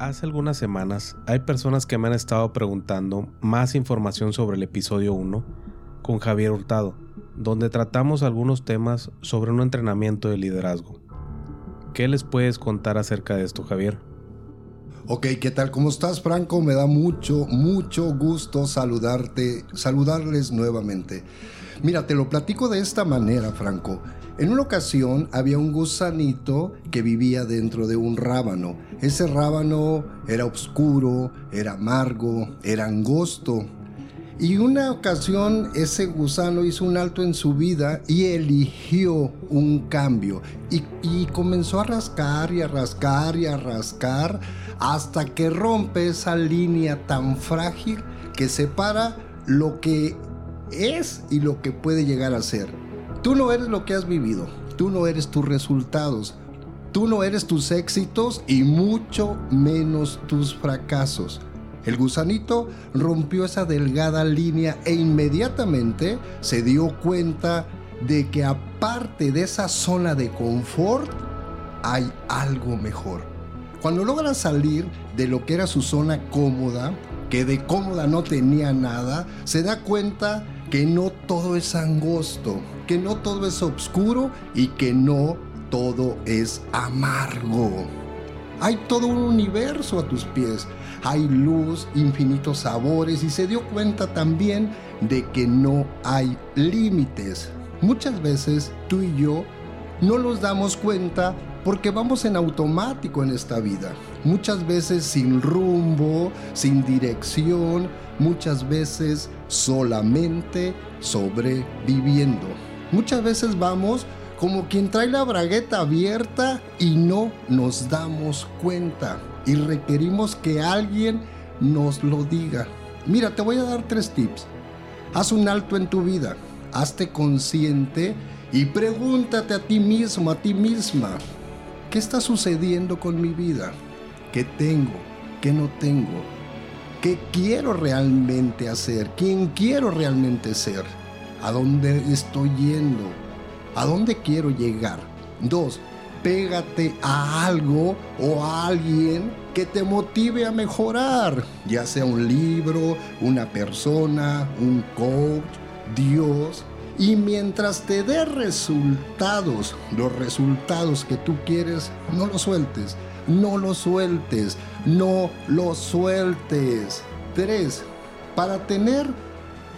Hace algunas semanas hay personas que me han estado preguntando más información sobre el episodio 1 con Javier Hurtado, donde tratamos algunos temas sobre un entrenamiento de liderazgo. ¿Qué les puedes contar acerca de esto, Javier? Ok, ¿qué tal? ¿Cómo estás, Franco? Me da mucho, mucho gusto saludarte, saludarles nuevamente. Mira, te lo platico de esta manera, Franco. En una ocasión había un gusanito que vivía dentro de un rábano. Ese rábano era oscuro, era amargo, era angosto. Y una ocasión ese gusano hizo un alto en su vida y eligió un cambio. Y, y, comenzó a rascar y a rascar y a rascar hasta que rompe esa línea tan frágil que separa lo que es y lo que puede llegar a ser. Tú no eres lo que has vivido, tú no eres tus resultados, tú no eres tus éxitos y mucho menos tus fracasos. El gusanito rompió esa delgada línea e inmediatamente se dio cuenta de que aparte de esa zona de confort, hay algo mejor. Cuando logra salir de lo que era su zona cómoda, que de cómoda no tenía nada, se da cuenta que no todo es angosto, que no todo es oscuro y que no todo es amargo. Hay todo un universo a tus pies, hay luz, infinitos sabores y se dio cuenta también de que no hay límites. Muchas veces tú y yo no nos damos cuenta porque vamos en automático en esta vida. Muchas veces sin rumbo, sin dirección, muchas veces solamente sobreviviendo. Muchas veces vamos como quien trae la bragueta abierta y no nos damos cuenta y requerimos que alguien nos lo diga. Mira, te voy a dar tres tips. Haz un alto en tu vida, hazte consciente y pregúntate a ti mismo, a ti misma, ¿qué está sucediendo con mi vida? ¿Qué tengo? ¿Qué no tengo? ¿Qué quiero realmente hacer? ¿Quién quiero realmente ser? ¿A dónde estoy yendo? ¿A dónde quiero llegar? Dos, pégate a algo o a alguien que te motive a mejorar, ya sea un libro, una persona, un coach, Dios, y mientras te dé resultados, los resultados que tú quieres, no los sueltes, no los sueltes, no los sueltes. Tres, para tener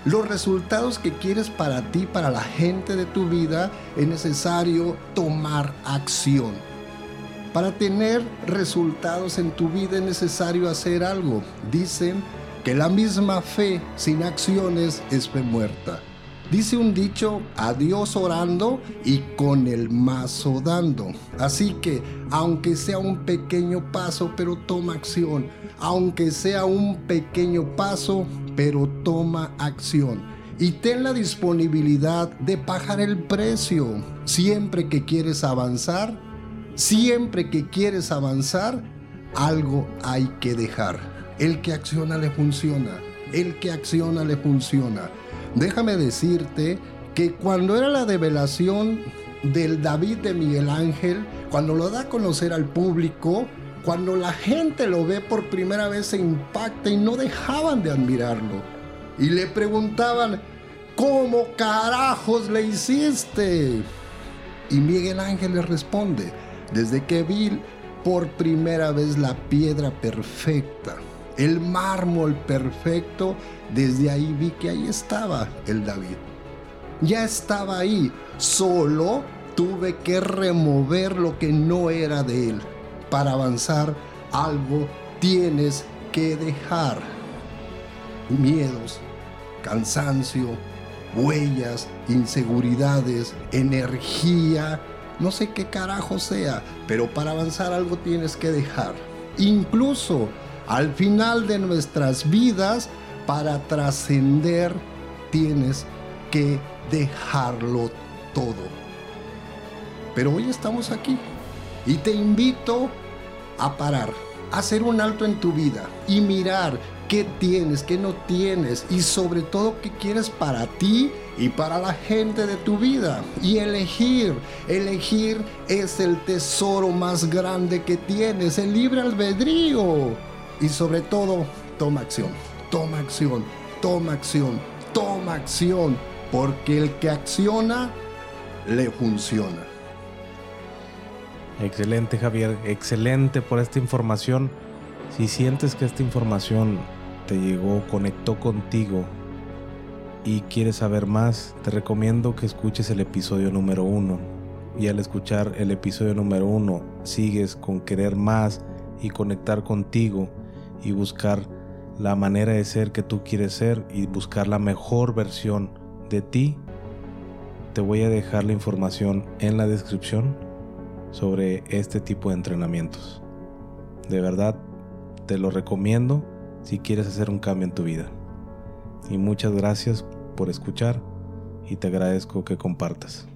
los resultados que quieres para ti, para la gente de tu vida, es necesario tomar acción. Para tener resultados en tu vida es necesario hacer algo. Dicen que la misma fe sin acciones es fe muerta. Dice un dicho, a Dios orando y con el mazo dando. Así que, aunque sea un pequeño paso, pero toma acción. Aunque sea un pequeño paso, pero toma acción. Y ten la disponibilidad de bajar el precio. Siempre que quieres avanzar, siempre que quieres avanzar, algo hay que dejar. El que acciona le funciona. El que acciona le funciona. Déjame decirte que cuando era la develación del David de Miguel Ángel, cuando lo da a conocer al público, cuando la gente lo ve por primera vez se impacta y no dejaban de admirarlo. Y le preguntaban, ¿cómo carajos le hiciste? Y Miguel Ángel le responde, desde que vi por primera vez la piedra perfecta, el mármol perfecto, desde ahí vi que ahí estaba el David. Ya estaba ahí, solo tuve que remover lo que no era de él. Para avanzar algo tienes que dejar. Miedos, cansancio, huellas, inseguridades, energía, no sé qué carajo sea, pero para avanzar algo tienes que dejar. Incluso al final de nuestras vidas, para trascender, tienes que dejarlo todo. Pero hoy estamos aquí y te invito a parar, a hacer un alto en tu vida y mirar qué tienes, qué no tienes y sobre todo qué quieres para ti y para la gente de tu vida. Y elegir, elegir es el tesoro más grande que tienes, el libre albedrío. Y sobre todo, toma acción, toma acción, toma acción, toma acción, porque el que acciona, le funciona. Excelente Javier, excelente por esta información. Si sientes que esta información te llegó, conectó contigo y quieres saber más, te recomiendo que escuches el episodio número uno. Y al escuchar el episodio número uno, sigues con querer más y conectar contigo y buscar la manera de ser que tú quieres ser y buscar la mejor versión de ti. Te voy a dejar la información en la descripción sobre este tipo de entrenamientos. De verdad, te lo recomiendo si quieres hacer un cambio en tu vida. Y muchas gracias por escuchar y te agradezco que compartas.